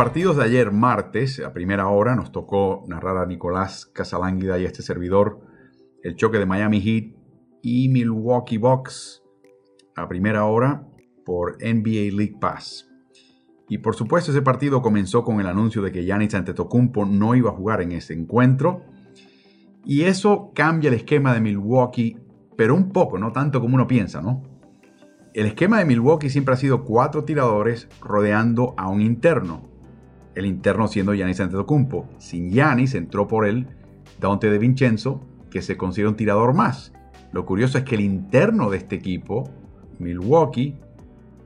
Partidos de ayer martes, a primera hora, nos tocó narrar a Nicolás Casalánguida y a este servidor el choque de Miami Heat y Milwaukee Bucks a primera hora por NBA League Pass. Y por supuesto ese partido comenzó con el anuncio de que Giannis Antetokounmpo no iba a jugar en ese encuentro. Y eso cambia el esquema de Milwaukee, pero un poco, no tanto como uno piensa, ¿no? El esquema de Milwaukee siempre ha sido cuatro tiradores rodeando a un interno el interno siendo Giannis Antetokounmpo. Sin Giannis entró por él Dante de Vincenzo, que se considera un tirador más. Lo curioso es que el interno de este equipo, Milwaukee,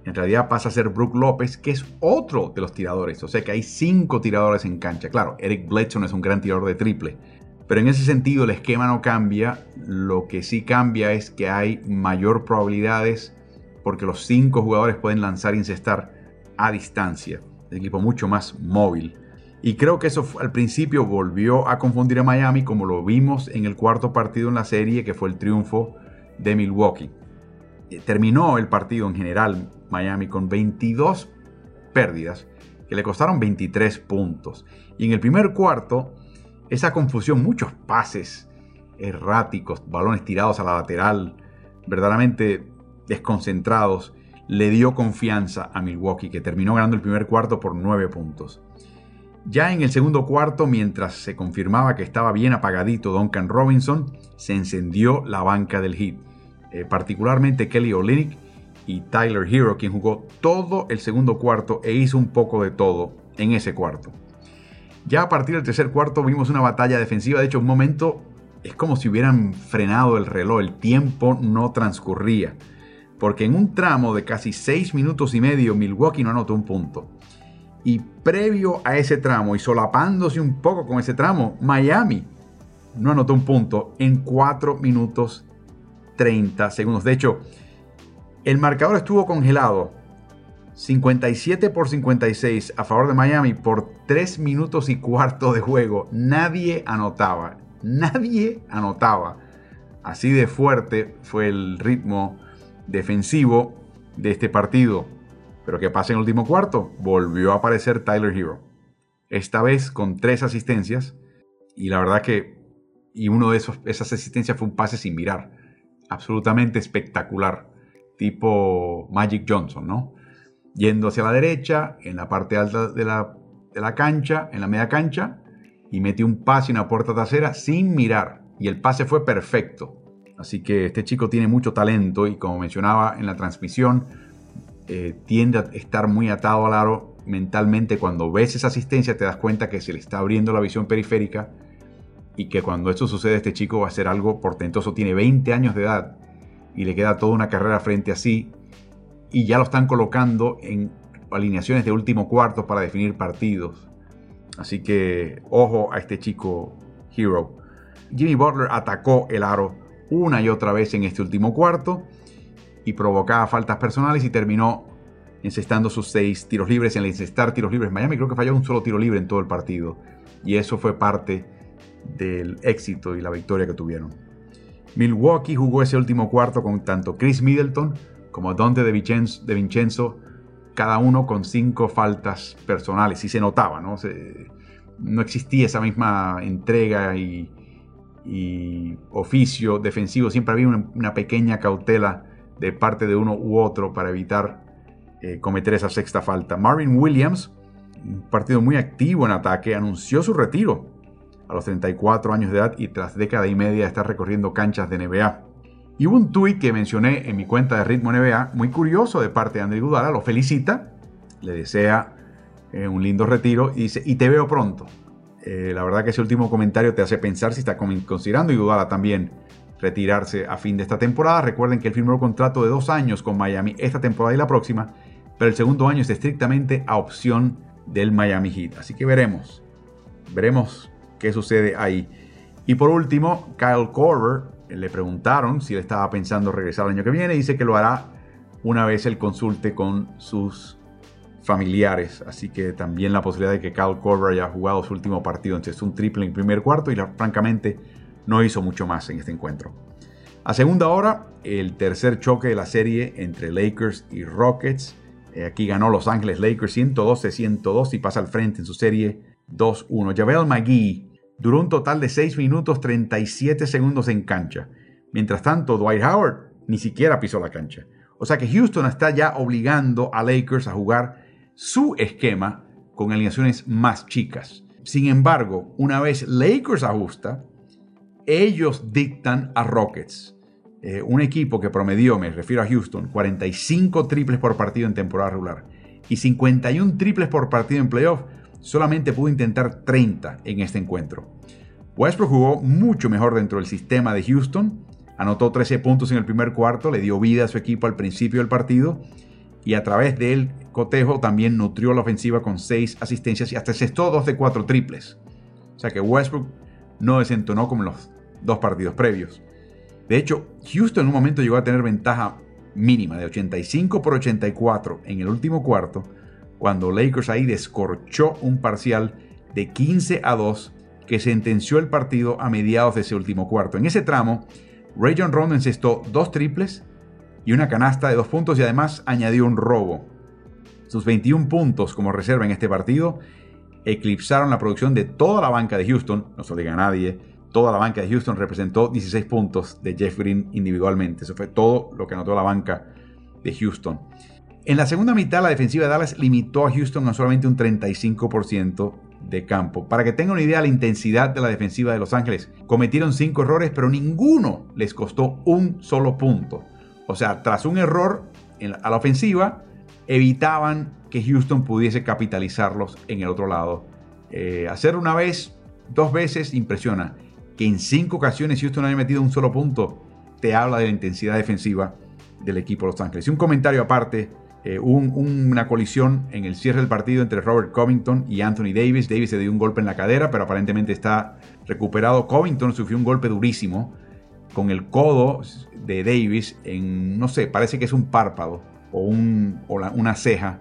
en realidad pasa a ser Brook López, que es otro de los tiradores. O sea que hay cinco tiradores en cancha. Claro, Eric Bledsoe es un gran tirador de triple. Pero en ese sentido el esquema no cambia. Lo que sí cambia es que hay mayor probabilidades porque los cinco jugadores pueden lanzar y incestar a distancia equipo mucho más móvil. Y creo que eso al principio volvió a confundir a Miami como lo vimos en el cuarto partido en la serie que fue el triunfo de Milwaukee. Eh, terminó el partido en general Miami con 22 pérdidas que le costaron 23 puntos. Y en el primer cuarto, esa confusión, muchos pases erráticos, balones tirados a la lateral, verdaderamente desconcentrados, le dio confianza a Milwaukee, que terminó ganando el primer cuarto por 9 puntos. Ya en el segundo cuarto, mientras se confirmaba que estaba bien apagadito Duncan Robinson, se encendió la banca del Heat, eh, particularmente Kelly Olynyk y Tyler Hero, quien jugó todo el segundo cuarto e hizo un poco de todo en ese cuarto. Ya a partir del tercer cuarto vimos una batalla defensiva, de hecho un momento es como si hubieran frenado el reloj, el tiempo no transcurría porque en un tramo de casi 6 minutos y medio Milwaukee no anotó un punto. Y previo a ese tramo y solapándose un poco con ese tramo, Miami no anotó un punto en 4 minutos 30 segundos. De hecho, el marcador estuvo congelado 57 por 56 a favor de Miami por 3 minutos y cuarto de juego. Nadie anotaba. Nadie anotaba. Así de fuerte fue el ritmo defensivo de este partido. Pero ¿qué pasa en el último cuarto? Volvió a aparecer Tyler Hero. Esta vez con tres asistencias. Y la verdad que... Y uno de esos, esas asistencias fue un pase sin mirar. Absolutamente espectacular. Tipo Magic Johnson, ¿no? Yendo hacia la derecha, en la parte alta de la, de la cancha, en la media cancha. Y metió un pase en la puerta trasera sin mirar. Y el pase fue perfecto. Así que este chico tiene mucho talento y como mencionaba en la transmisión, eh, tiende a estar muy atado al aro mentalmente. Cuando ves esa asistencia te das cuenta que se le está abriendo la visión periférica y que cuando esto sucede este chico va a ser algo portentoso. Tiene 20 años de edad y le queda toda una carrera frente a sí y ya lo están colocando en alineaciones de último cuarto para definir partidos. Así que ojo a este chico Hero. Jimmy Butler atacó el aro una y otra vez en este último cuarto y provocaba faltas personales y terminó encestando sus seis tiros libres. En el encestar tiros libres, Miami creo que falló un solo tiro libre en todo el partido y eso fue parte del éxito y la victoria que tuvieron. Milwaukee jugó ese último cuarto con tanto Chris Middleton como Dante de Vincenzo, de Vincenzo cada uno con cinco faltas personales y se notaba, ¿no? no existía esa misma entrega y, y oficio defensivo, siempre había una, pequeña cautela de parte de uno u otro para evitar eh, cometer esa sexta falta. Marvin Williams, un partido muy activo en ataque, anunció su retiro a los 34 años de edad y tras década y media estar recorriendo canchas de NBA. Y hubo un tuit que mencioné en mi cuenta de Ritmo NBA, muy curioso de parte de André Gudala, lo felicita, le desea eh, un lindo retiro y dice, y te veo pronto. Eh, la verdad que ese último comentario te hace pensar si está considerando y dudar también retirarse a fin de esta temporada. Recuerden que él firmó un contrato de dos años con Miami esta temporada y la próxima, pero el segundo año es estrictamente a opción del Miami Heat. Así que veremos, veremos qué sucede ahí. Y por último, Kyle Korver, le preguntaron si él estaba pensando regresar el año que viene, dice que lo hará una vez él consulte con sus familiares. Así que también la posibilidad de que Kyle Korver haya jugado su último partido, entonces un triple en primer cuarto y francamente no hizo mucho más en este encuentro. A segunda hora, el tercer choque de la serie entre Lakers y Rockets. Eh, aquí ganó Los Ángeles Lakers 112-102 y pasa al frente en su serie 2-1. Javel McGee duró un total de 6 minutos 37 segundos en cancha. Mientras tanto, Dwight Howard ni siquiera pisó la cancha. O sea que Houston está ya obligando a Lakers a jugar su esquema con alineaciones más chicas. Sin embargo, una vez Lakers ajusta, ellos dictan a Rockets. Eh, un equipo que promedió, me refiero a Houston, 45 triples por partido en temporada regular y 51 triples por partido en playoff, solamente pudo intentar 30 en este encuentro. Westbrook jugó mucho mejor dentro del sistema de Houston, anotó 13 puntos en el primer cuarto, le dio vida a su equipo al principio del partido y a través del cotejo también nutrió la ofensiva con 6 asistencias y hasta cestó 2 de 4 triples. O sea que Westbrook no desentonó como los dos partidos previos. De hecho, Houston en un momento llegó a tener ventaja mínima de 85 por 84 en el último cuarto, cuando Lakers ahí descorchó un parcial de 15 a 2 que sentenció el partido a mediados de ese último cuarto. En ese tramo, Ray John Rondo encestó dos triples y una canasta de dos puntos y además añadió un robo. Sus 21 puntos como reserva en este partido eclipsaron la producción de toda la banca de Houston, no se lo diga a nadie, toda la banca de Houston representó 16 puntos de Jeff Green individualmente. Eso fue todo lo que anotó la banca de Houston. En la segunda mitad, la defensiva de Dallas limitó a Houston a solamente un 35% de campo. Para que tengan una idea de la intensidad de la defensiva de Los Ángeles, cometieron 5 errores, pero ninguno les costó un solo punto. O sea, tras un error a la ofensiva, evitaban que Houston pudiese capitalizarlos en el otro lado. Eh, hacer una vez, dos veces, impresiona que en cinco ocasiones Houston haya metido un solo punto, te habla de la intensidad defensiva del equipo de Los Ángeles. Y un comentario aparte, eh, una colisión en el cierre del partido entre Robert Covington y Anthony Davis. Davis se dio un golpe en la cadera, pero aparentemente está recuperado. Covington sufrió un golpe durísimo con el codo de Davis en, no sé, parece que es un párpado o, un, o una ceja.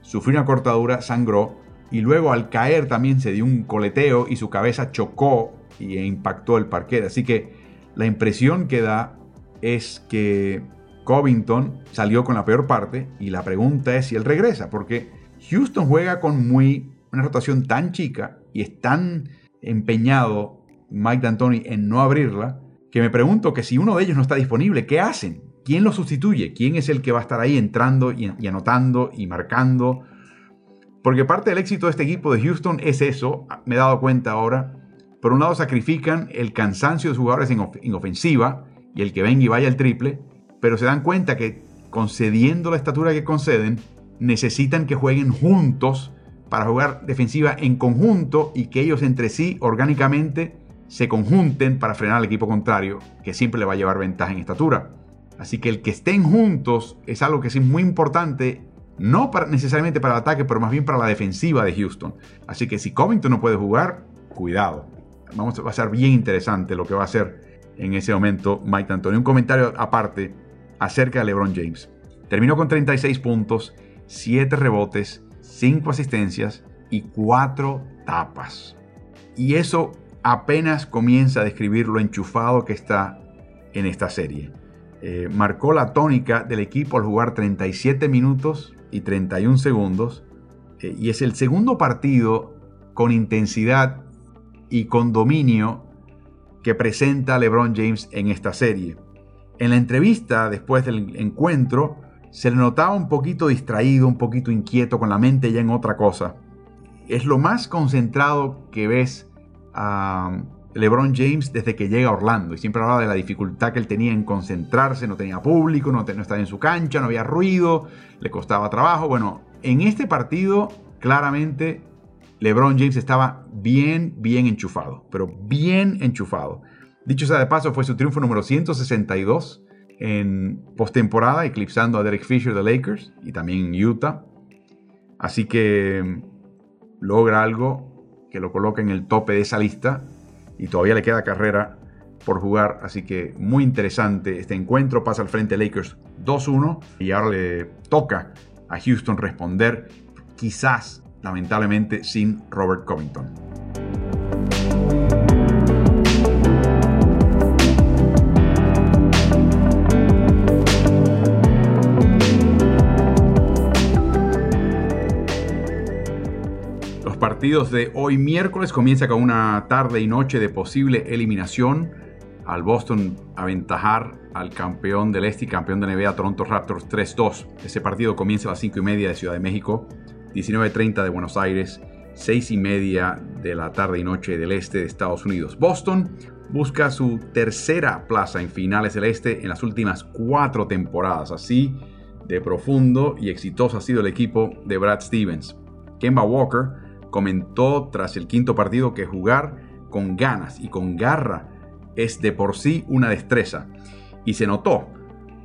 Sufrió una cortadura, sangró y luego al caer también se dio un coleteo y su cabeza chocó y impactó el parquet. Así que la impresión que da es que Covington salió con la peor parte y la pregunta es si él regresa, porque Houston juega con muy una rotación tan chica y es tan empeñado Mike D'Antoni en no abrirla que me pregunto que si uno de ellos no está disponible, ¿qué hacen? ¿Quién lo sustituye? ¿Quién es el que va a estar ahí entrando y, anotando y marcando? Porque parte del éxito de este equipo de Houston es eso, me he dado cuenta ahora, por un lado sacrifican el cansancio de sus jugadores en, ofensiva y el que venga y vaya el triple, pero se dan cuenta que concediendo la estatura que conceden, necesitan que jueguen juntos para jugar defensiva en conjunto y que ellos entre sí orgánicamente se conjunten para frenar al equipo contrario, que siempre le va a llevar ventaja en estatura. Así que el que estén juntos es algo que es muy importante, no para, necesariamente para el ataque, pero más bien para la defensiva de Houston. Así que si Covington no puede jugar, cuidado vamos, va a ser bien interesante lo que va a hacer en ese momento Mike D'Antoni. Un comentario aparte acerca de LeBron James. Terminó con 36 puntos, 7 rebotes, 5 asistencias y 4 tapas. Y eso apenas comienza a describir lo enchufado que está en esta serie. Eh, marcó la tónica del equipo al jugar 37 minutos y 31 segundos. Eh, y es el segundo partido con intensidad y con dominio que presenta LeBron James en esta serie. En la entrevista después del encuentro se le notaba un poquito distraído, un poquito inquieto, con la mente ya en otra cosa. Es lo más concentrado que ves a LeBron James desde que llega a Orlando. Y siempre hablaba de la dificultad que él tenía en concentrarse, no tenía público, no, estaba en su cancha, no había ruido, le costaba trabajo. Bueno, en este partido claramente LeBron James estaba bien, bien enchufado, pero bien enchufado. Dicho sea de paso, fue su triunfo número 162 en postemporada, eclipsando a Derek Fisher de Lakers y también Utah. Así que mm, logra algo que lo coloca en el tope de esa lista y todavía le queda carrera por jugar. Así que muy interesante este encuentro. Pasa al frente Lakers 2-1 y ahora le toca a Houston responder, quizás lamentablemente sin Robert Covington. Partidos de hoy miércoles comienza con una tarde y noche de posible eliminación al Boston aventajar al campeón del este y campeón de NBA Toronto Raptors 3-2. Ese partido comienza a las 5 y media de Ciudad de México, 19.30 de Buenos Aires, 6 y media de la tarde y noche del este de Estados Unidos. Boston busca su tercera plaza en finales del este en las últimas cuatro temporadas. Así de profundo y exitoso ha sido el equipo de Brad Stevens. Kemba Walker comentó tras el quinto partido que jugar con ganas y con garra es de por sí una destreza. Y se notó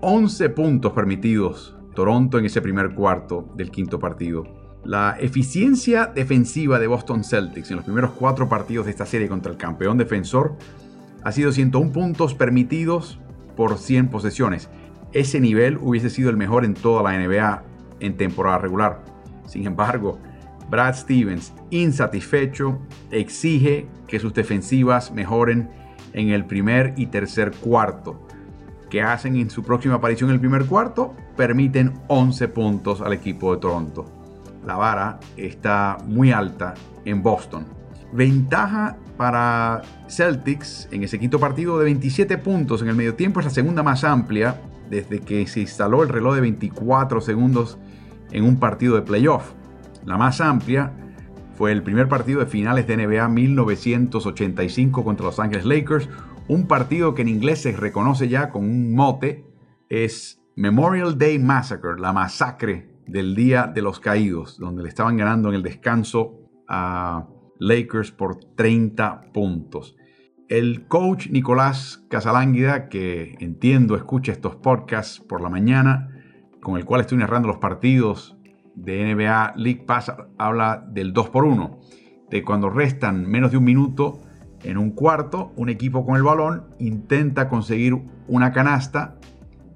11 puntos permitidos Toronto en ese primer cuarto del quinto partido. La eficiencia defensiva de Boston Celtics en los primeros cuatro partidos de esta serie contra el campeón defensor ha sido 101 puntos permitidos por 100 posesiones. Ese nivel hubiese sido el mejor en toda la NBA en temporada regular. Sin embargo, Brad Stevens, insatisfecho, exige que sus defensivas mejoren en el primer y tercer cuarto. que hacen en su próxima aparición en el primer cuarto? Permiten 11 puntos al equipo de Toronto. La vara está muy alta en Boston. Ventaja para Celtics en ese quinto partido de 27 puntos en el medio tiempo, es la segunda más amplia desde que se instaló el reloj de 24 segundos en un partido de playoff. La más amplia fue el primer partido de finales de NBA 1985 contra Los Angeles Lakers, un partido que en inglés se reconoce ya con un mote, es Memorial Day Massacre, la masacre del Día de los Caídos, donde le estaban ganando en el descanso a Lakers por 30 puntos. El coach Nicolás Casalánguida, que entiendo escucha estos podcasts por la mañana, con el cual estoy narrando los partidos de NBA League Pass habla del 2 por 1 de cuando restan menos de un minuto en un cuarto, un equipo con el balón intenta conseguir una canasta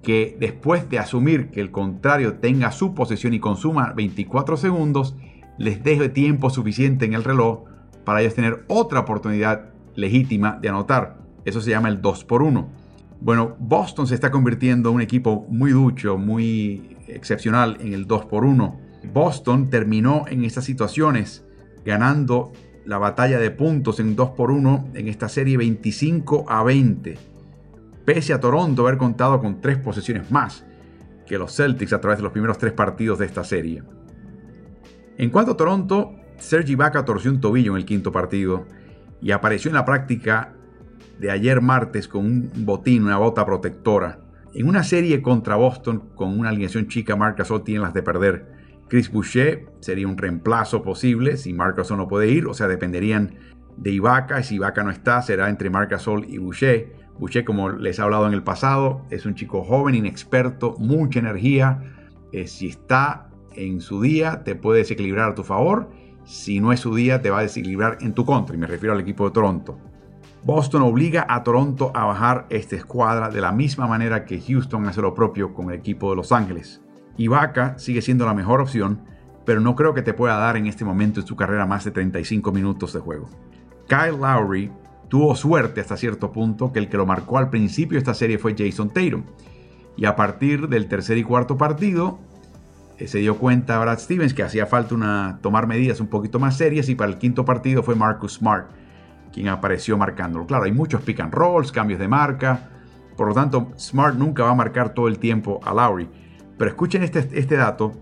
que después de asumir que el contrario tenga su posesión y consuma 24 segundos, les deje tiempo suficiente en el reloj para ellos tener otra oportunidad legítima de anotar. Eso se llama el 2 por 1. Bueno, Boston se está convirtiendo en un equipo muy ducho, muy excepcional en el 2 por 1 Boston terminó en estas situaciones ganando la batalla de puntos en 2 por 1 en esta serie 25 a 20, pese a Toronto haber contado con tres posesiones más que los Celtics a través de los primeros tres partidos de esta serie. En cuanto a Toronto, Sergi Ibaka torció un tobillo en el quinto partido y apareció en la práctica de ayer martes con un botín, una bota protectora. En una serie contra Boston con una alineación chica, Marc Gasol tiene las de perder Chris Boucher sería un reemplazo posible si Marc Gasol no puede ir, o sea, dependerían de Ibaka, y si Ibaka no está, será entre Marc Gasol y Boucher. Boucher, como les he hablado en el pasado, es un chico joven, inexperto, mucha energía. Eh, si está en su día, te puede desequilibrar a tu favor. Si no es su día, te va a desequilibrar en tu contra. Y me refiero al equipo de Toronto. Boston obliga a Toronto a bajar esta escuadra de la misma manera que Houston hace lo propio con el equipo de Los Ángeles. Ibaka sigue siendo la mejor opción, pero no creo que te pueda dar en este momento en su carrera más de 35 minutos de juego. Kyle Lowry tuvo suerte hasta cierto punto que el que lo marcó al principio de esta serie fue Jason Tatum. Y a partir del tercer y cuarto partido, eh, se dio cuenta Brad Stevens que hacía falta tomar medidas un poquito más serias y para el quinto partido fue Marcus Smart quien apareció marcándolo. Claro, hay muchos pick and rolls, cambios de marca, por lo tanto Smart nunca va a marcar todo el tiempo a Lowry pero escuchen este, este dato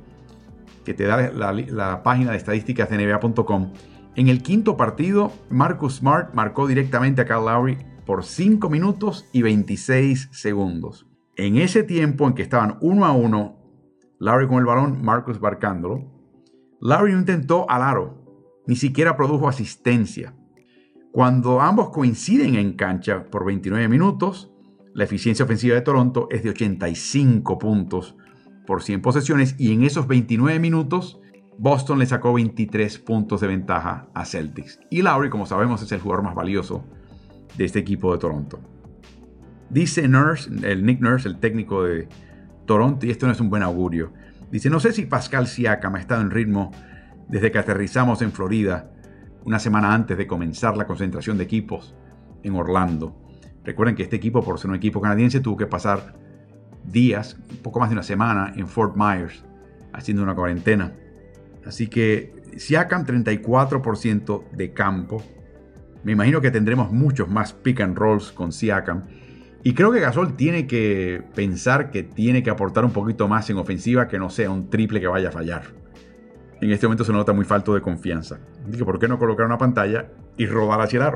que te da la, página de estadísticas de NBA.com. En el quinto partido, Marcus Smart marcó directamente a Kyle Lowry por 5 minutos y 26 segundos. En ese tiempo en que estaban uno a uno, Lowry con el balón, Marcus marcándolo, Lowry intentó al aro. ni siquiera produjo asistencia. Cuando ambos coinciden en cancha por 29 minutos, la eficiencia ofensiva de Toronto es de 85 puntos por 100 posesiones y en esos 29 minutos Boston le sacó 23 puntos de ventaja a Celtics. Y Lowry, como sabemos, es el jugador más valioso de este equipo de Toronto. Dice Nurse, el Nick Nurse, el técnico de Toronto, y esto no es un buen augurio. Dice, no sé si Pascal Siakam ha estado en ritmo desde que aterrizamos en Florida una semana antes de comenzar la concentración de equipos en Orlando. Recuerden que este equipo, por ser un equipo canadiense, tuvo que pasar días, un poco más de una semana, en Fort Myers, haciendo una cuarentena. Así que Siakam 34% de campo. Me imagino que tendremos muchos más pick and rolls con Siakam. Y creo que Gasol tiene que pensar que tiene que aportar un poquito más en ofensiva que no sea un triple que vaya a fallar. En este momento se nota muy falto de confianza. ¿por qué no colocar una pantalla y rodar hacia el?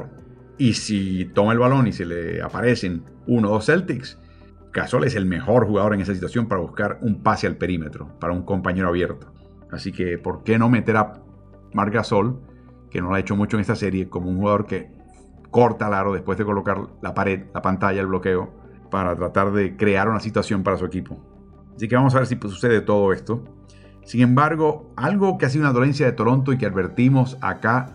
Y si toma el balón y se le aparecen uno o dos Celtics, Gasol es el mejor jugador en esa situación para buscar un pase al perímetro, para un compañero abierto. Así que, ¿por qué no meter a Marc Gasol, que no lo ha hecho mucho en esta serie, como un jugador que corta el aro después de colocar la pared, la pantalla, el bloqueo, para tratar de crear una situación para su equipo? Así que vamos a ver si sucede todo esto. Sin embargo, algo que ha sido una dolencia de Toronto y que advertimos acá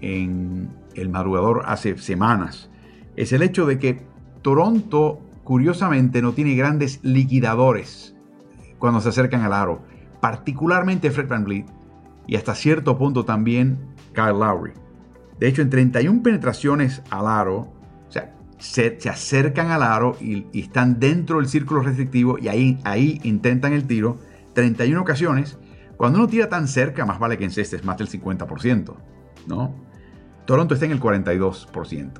en el madrugador hace semanas, es el hecho de que Toronto curiosamente no tiene grandes liquidadores cuando se acercan al aro, particularmente Fred Van y hasta cierto punto también Kyle Lowry. De hecho, en 31 penetraciones al aro, o sea, se, acercan al aro y, están dentro del círculo restrictivo y ahí, ahí intentan el tiro, 31 ocasiones. Cuando uno tira tan cerca, más vale que encestes más del 50%, ¿no? Toronto está en el 42%.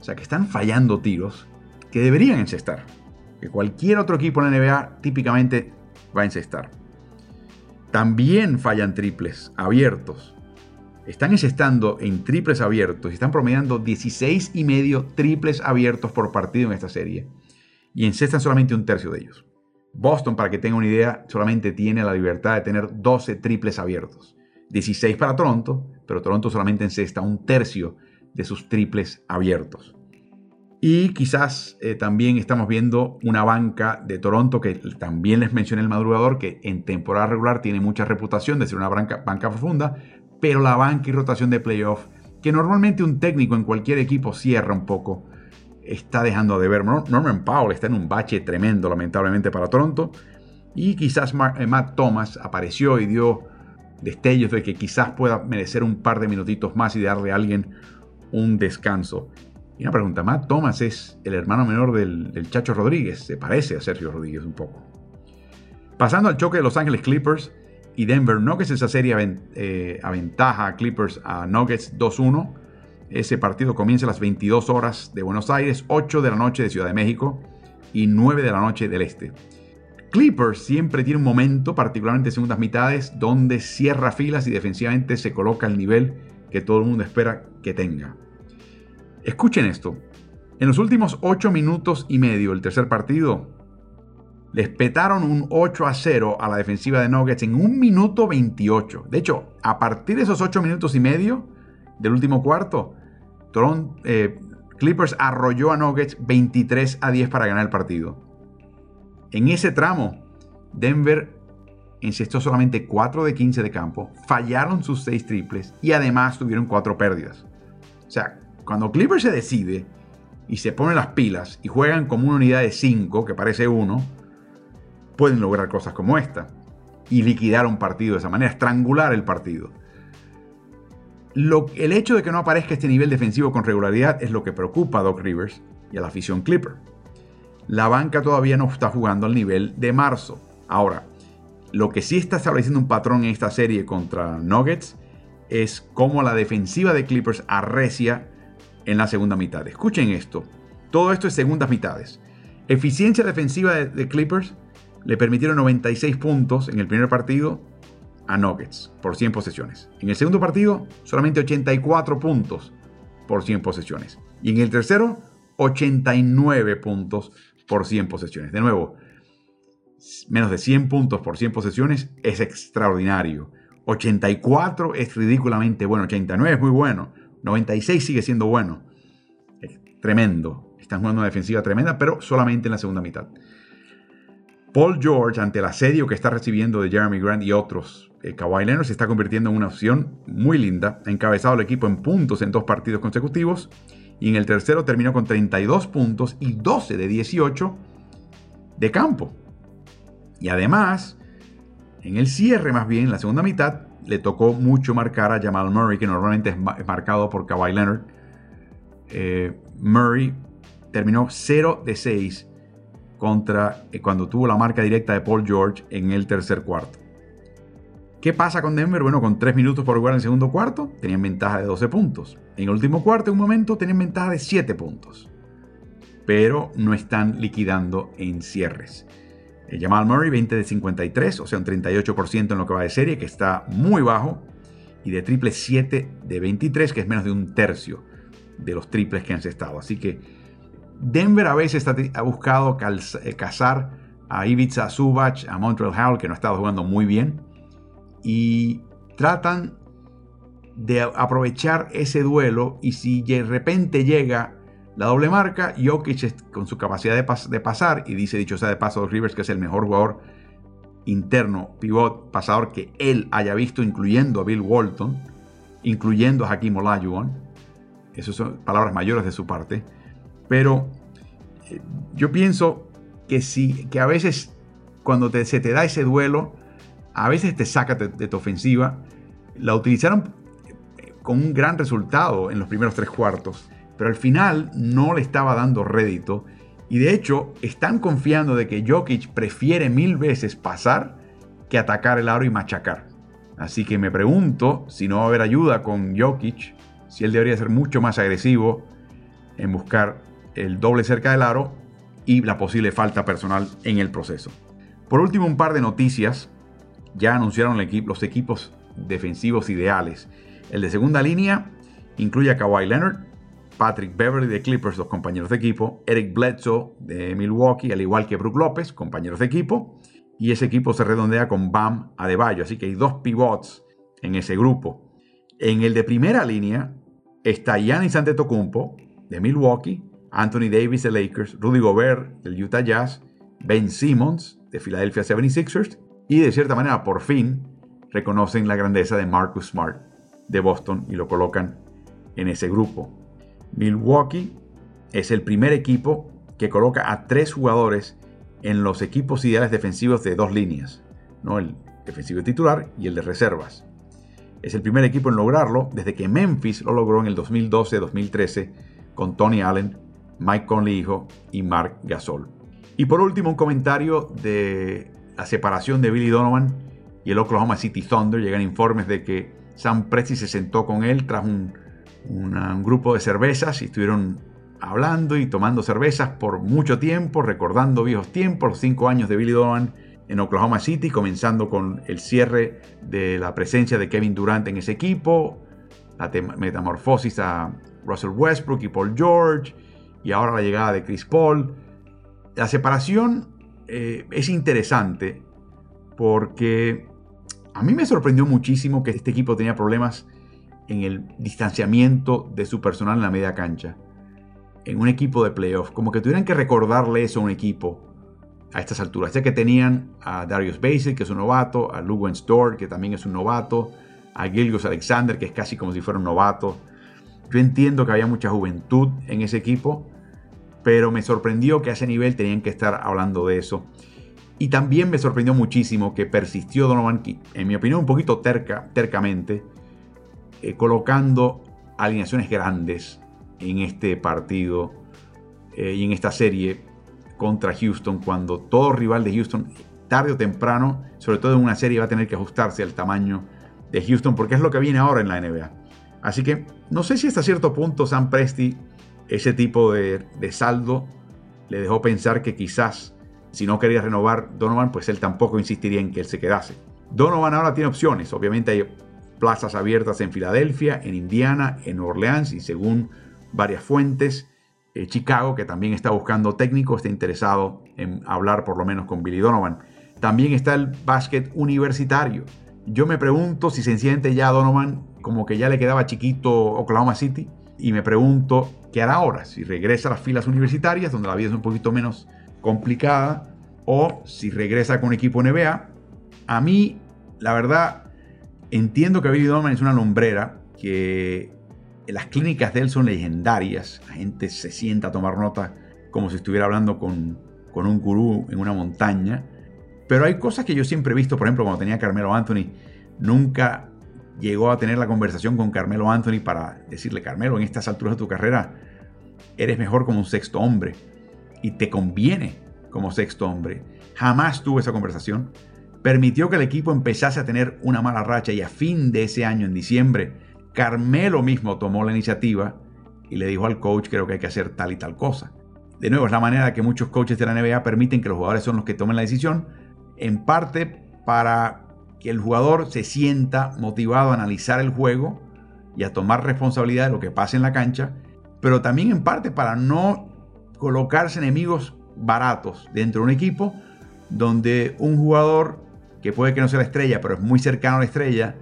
O sea que están fallando tiros que deberían encestar. Que cualquier otro equipo en la NBA típicamente va a encestar. También fallan triples abiertos. Están encestando en triples abiertos están promediando 16 y medio triples abiertos por partido en esta serie. Y encestan solamente un tercio de ellos. Boston, para que tengan una idea, solamente tiene la libertad de tener 12 triples abiertos. 16 para Toronto, pero Toronto solamente encesta un tercio de sus triples abiertos. Y quizás eh, también estamos viendo una banca de Toronto que también les mencioné el madrugador, que en temporada regular tiene mucha reputación de ser una banca, banca profunda, pero la banca y rotación de playoff, que normalmente un técnico en cualquier equipo cierra un poco, está dejando de ver. Norman Powell está en un bache tremendo, lamentablemente, para Toronto. Y quizás eh, Matt Thomas apareció y dio destellos de que quizás pueda merecer un par de minutitos más y darle a alguien un descanso. Y una pregunta, Matt Thomas es el hermano menor del, Chacho Rodríguez, se parece a Sergio Rodríguez un poco. Pasando al choque de Los Ángeles Clippers y Denver Nuggets, esa serie eh, aventaja a Clippers a Nuggets 2-1. Ese partido comienza a las 22 horas de Buenos Aires, 8 de la noche de Ciudad de México y 9 de la noche del Este. Clippers siempre tiene un momento, particularmente en segundas mitades, donde cierra filas y defensivamente se coloca al nivel que todo el mundo espera que tenga. Escuchen esto. En los últimos 8 minutos y medio del tercer partido, les petaron un 8 a 0 a la defensiva de Nuggets en un minuto 28. De hecho, a partir de esos 8 minutos y medio del último cuarto, eh, Clippers arrolló a Nuggets 23 a 10 para ganar el partido. En ese tramo, Denver encestó solamente 4 de 15 de campo, fallaron sus 6 triples y además tuvieron 4 pérdidas. O sea, cuando Clippers se decide y se pone las pilas y juegan como una unidad de 5, que parece uno, pueden lograr cosas como esta. Y liquidar un partido de esa manera, estrangular el partido. el hecho de que no aparezca este nivel defensivo con regularidad es lo que preocupa a Doc Rivers y a la afición Clipper. La banca todavía no está jugando al nivel de marzo. Ahora, lo que sí está estableciendo un patrón en esta serie contra Nuggets es cómo la defensiva de Clippers arrecia en la segunda mitad. Escuchen esto. Todo esto es segundas mitades. Eficiencia defensiva de, Clippers le permitieron 96 puntos en el primer partido a Nuggets por 100 posesiones. En el segundo partido, solamente 84 puntos por 100 posesiones. Y en el tercero, 89 puntos por 100 posesiones. De nuevo, menos de 100 puntos por 100 posesiones es extraordinario. 84 es ridículamente bueno, 89 es muy bueno, 96 sigue siendo bueno. Tremendo. Están jugando una defensiva tremenda, pero solamente en la segunda mitad. Paul George, ante el asedio que está recibiendo de Jeremy Grant y otros, eh, se está convirtiendo en una opción muy linda. Ha encabezado el equipo en puntos en dos partidos consecutivos y en el tercero terminó con 32 puntos y 12 de 18 de campo. Y además, en el cierre más bien, en la segunda mitad, le tocó mucho marcar a Jamal Murray, que normalmente es marcado por Kawhi Leonard. Eh, Murray terminó 0 de 6 contra eh, cuando tuvo la marca directa de Paul George en el tercer cuarto. ¿Qué pasa con Denver? Bueno, con 3 minutos por jugar en el segundo cuarto, tenían ventaja de 12 puntos. En el último cuarto, en un momento, tenían ventaja de 7 puntos. Pero no están liquidando en cierres. Eh, Jamal Murray, 20 de 53, o sea, un 38% en lo que va de serie, que está muy bajo. Y de triple 7 de 23, que es menos de un tercio de los triples que han estado. Así que Denver a veces ha buscado eh, cazar a Ivica Zubac, a Montreal Howell, que no ha estado jugando muy bien. Y tratan de aprovechar ese duelo. Y si de repente llega la doble marca, Jokic con su capacidad de, pasar, y dice dicho sea de paso Rivers que es el mejor jugador interno, pivot, pasador que él haya visto, incluyendo a Bill Walton, incluyendo a Hakim Olajuwon. Esas son palabras mayores de su parte. Pero eh, yo pienso que, si, que a veces cuando se te da ese duelo, a veces te saca de, tu ofensiva. La utilizaron eh, con un gran resultado en los primeros tres cuartos, pero al final no le estaba dando rédito. Y de hecho, están confiando de que Jokic prefiere mil veces pasar que atacar el aro y machacar. Así que me pregunto si no va a haber ayuda con Jokic, si él debería ser mucho más agresivo en buscar el doble cerca del aro y la posible falta personal en el proceso. Por último, un par de noticias. Ya anunciaron los equipos defensivos ideales. El de segunda línea incluye a Kawhi Leonard, Patrick Beverly de Clippers, dos compañeros de equipo, Eric Bledsoe de Milwaukee, al igual que Brook López, compañeros de equipo, y ese equipo se redondea con Bam Adebayo, así que hay dos pivots en ese grupo. En el de primera línea está Giannis Antetokounmpo de Milwaukee, Anthony Davis de Lakers, Rudy Gobert del Utah Jazz, Ben Simmons de Philadelphia 76ers y de cierta manera por fin reconocen la grandeza de Marcus Smart de Boston y lo colocan en ese grupo. Milwaukee es el primer equipo que coloca a tres jugadores en los equipos ideales defensivos de dos líneas, ¿no? el defensivo titular y el de reservas. Es el primer equipo en lograrlo desde que Memphis lo logró en el 2012-2013 con Tony Allen Mike Conley hijo y Mark Gasol. Y por último un comentario de la separación de Billy Donovan y el Oklahoma City Thunder. Llegan informes de que Sam Presti se sentó con él tras un, un grupo de cervezas y estuvieron hablando y tomando cervezas por mucho tiempo, recordando viejos tiempos, los cinco años de Billy Donovan en Oklahoma City, comenzando con el cierre de la presencia de Kevin Durant en ese equipo, la metamorfosis a Russell Westbrook y Paul George, y ahora la llegada de Chris Paul. La separación eh, es interesante porque a mí me sorprendió muchísimo que este equipo tenía problemas en el distanciamiento de su personal en la media cancha. En un equipo de playoff. Como que tuvieran que recordarle eso a un equipo a estas alturas. Ya que tenían a Darius Basic, que es un novato, a Luwen Store, que también es un novato, a Gilgos Alexander, que es casi como si fuera un novato. Yo entiendo que había mucha juventud en ese equipo, pero me sorprendió que a ese nivel tenían que estar hablando de eso. Y también me sorprendió muchísimo que persistió Donovan, en mi opinión un poquito terca, tercamente, eh, colocando alineaciones grandes en este partido eh, y en esta serie contra Houston, cuando todo rival de Houston, tarde o temprano, sobre todo en una serie, va a tener que ajustarse al tamaño de Houston, porque es lo que viene ahora en la NBA. Así que no sé si hasta cierto punto Sam Presti, ese tipo de, saldo, le dejó pensar que quizás si no quería renovar Donovan, pues él tampoco insistiría en que él se quedase. Donovan ahora tiene opciones. Obviamente hay plazas abiertas en Filadelfia, en Indiana, en Orleans y según varias fuentes, eh, Chicago, que también está buscando técnico, está interesado en hablar por lo menos con Billy Donovan. También está el básquet universitario. Yo me pregunto si sencillamente ya a Donovan como que ya le quedaba chiquito Oklahoma City y me pregunto qué hará ahora, si regresa a las filas universitarias donde la vida es un poquito menos complicada o si regresa con equipo NBA. A mí, la verdad, entiendo que Billy Donovan es una lumbrera que las clínicas de él son legendarias. La gente se sienta a tomar nota como si estuviera hablando con, con un gurú en una montaña. Pero hay cosas que yo siempre he visto, por ejemplo, cuando tenía Carmelo Anthony, nunca llegó a tener la conversación con Carmelo Anthony para decirle, Carmelo, en estas alturas de tu carrera, eres mejor como un sexto hombre y te conviene como sexto hombre. Jamás tuvo esa conversación. Permitió que el equipo empezase a tener una mala racha y a fin de ese año, en diciembre, Carmelo mismo tomó la iniciativa y le dijo al coach creo que hay que hacer tal y tal cosa. De nuevo, es la manera que muchos coaches de la NBA permiten que los jugadores son los que tomen la decisión, en parte para que el jugador se sienta motivado a analizar el juego y a tomar responsabilidad de lo que pasa en la cancha, pero también en parte para no colocarse enemigos baratos dentro de un equipo donde un jugador que puede que no sea la estrella, pero es muy cercano a la estrella,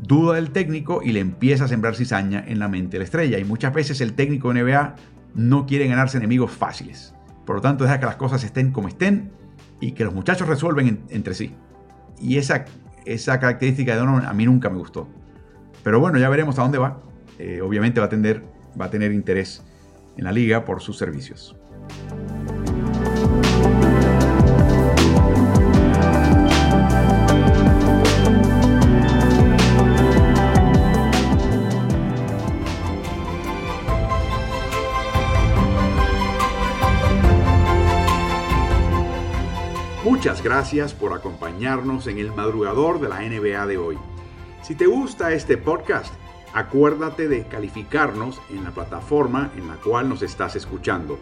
duda del técnico y le empieza a sembrar cizaña en la mente de la estrella. Y muchas veces el técnico de NBA no quiere ganarse enemigos fáciles. Por lo tanto, deja que las cosas estén como estén y que los muchachos resuelven entre sí. Y esa, esa característica de Donovan a mí nunca me gustó. Pero bueno, ya veremos a dónde va. Eh, obviamente va a, tener, va a tener interés en la liga por sus servicios. Muchas gracias por acompañarnos en el madrugador de la NBA de hoy. Si te gusta este podcast, acuérdate de calificarnos en la plataforma en la cual nos estás escuchando.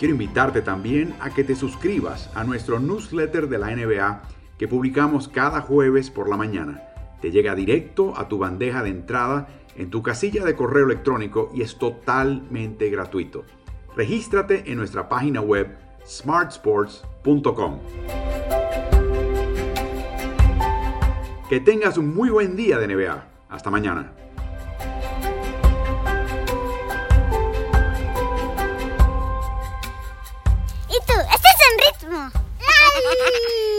Quiero invitarte también a que te suscribas a nuestro newsletter de la NBA que publicamos cada jueves por la mañana. Te llega directo a tu bandeja de entrada en tu casilla de correo electrónico y es totalmente gratuito. Regístrate en nuestra página web smartsports.com. Que tengas un muy buen día de NBA. Hasta mañana. ¿Y tú? ¿Estás en ritmo?